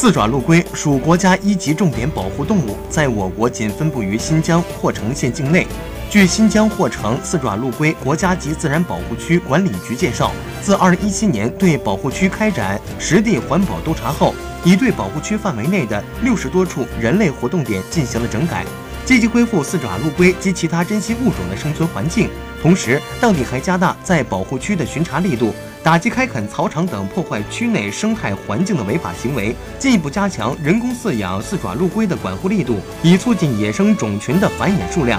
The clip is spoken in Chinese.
四爪陆龟属国家一级重点保护动物，在我国仅分布于新疆霍城县境内。据新疆霍城四爪陆龟国家级自然保护区管理局介绍，自2017年对保护区开展实地环保督查后，已对保护区范围内的六十多处人类活动点进行了整改，积极恢复四爪陆龟及其他珍稀物种的生存环境。同时，当地还加大在保护区的巡查力度。打击开垦草场等破坏区内生态环境的违法行为，进一步加强人工饲养四爪陆龟的管护力度，以促进野生种群的繁衍数量。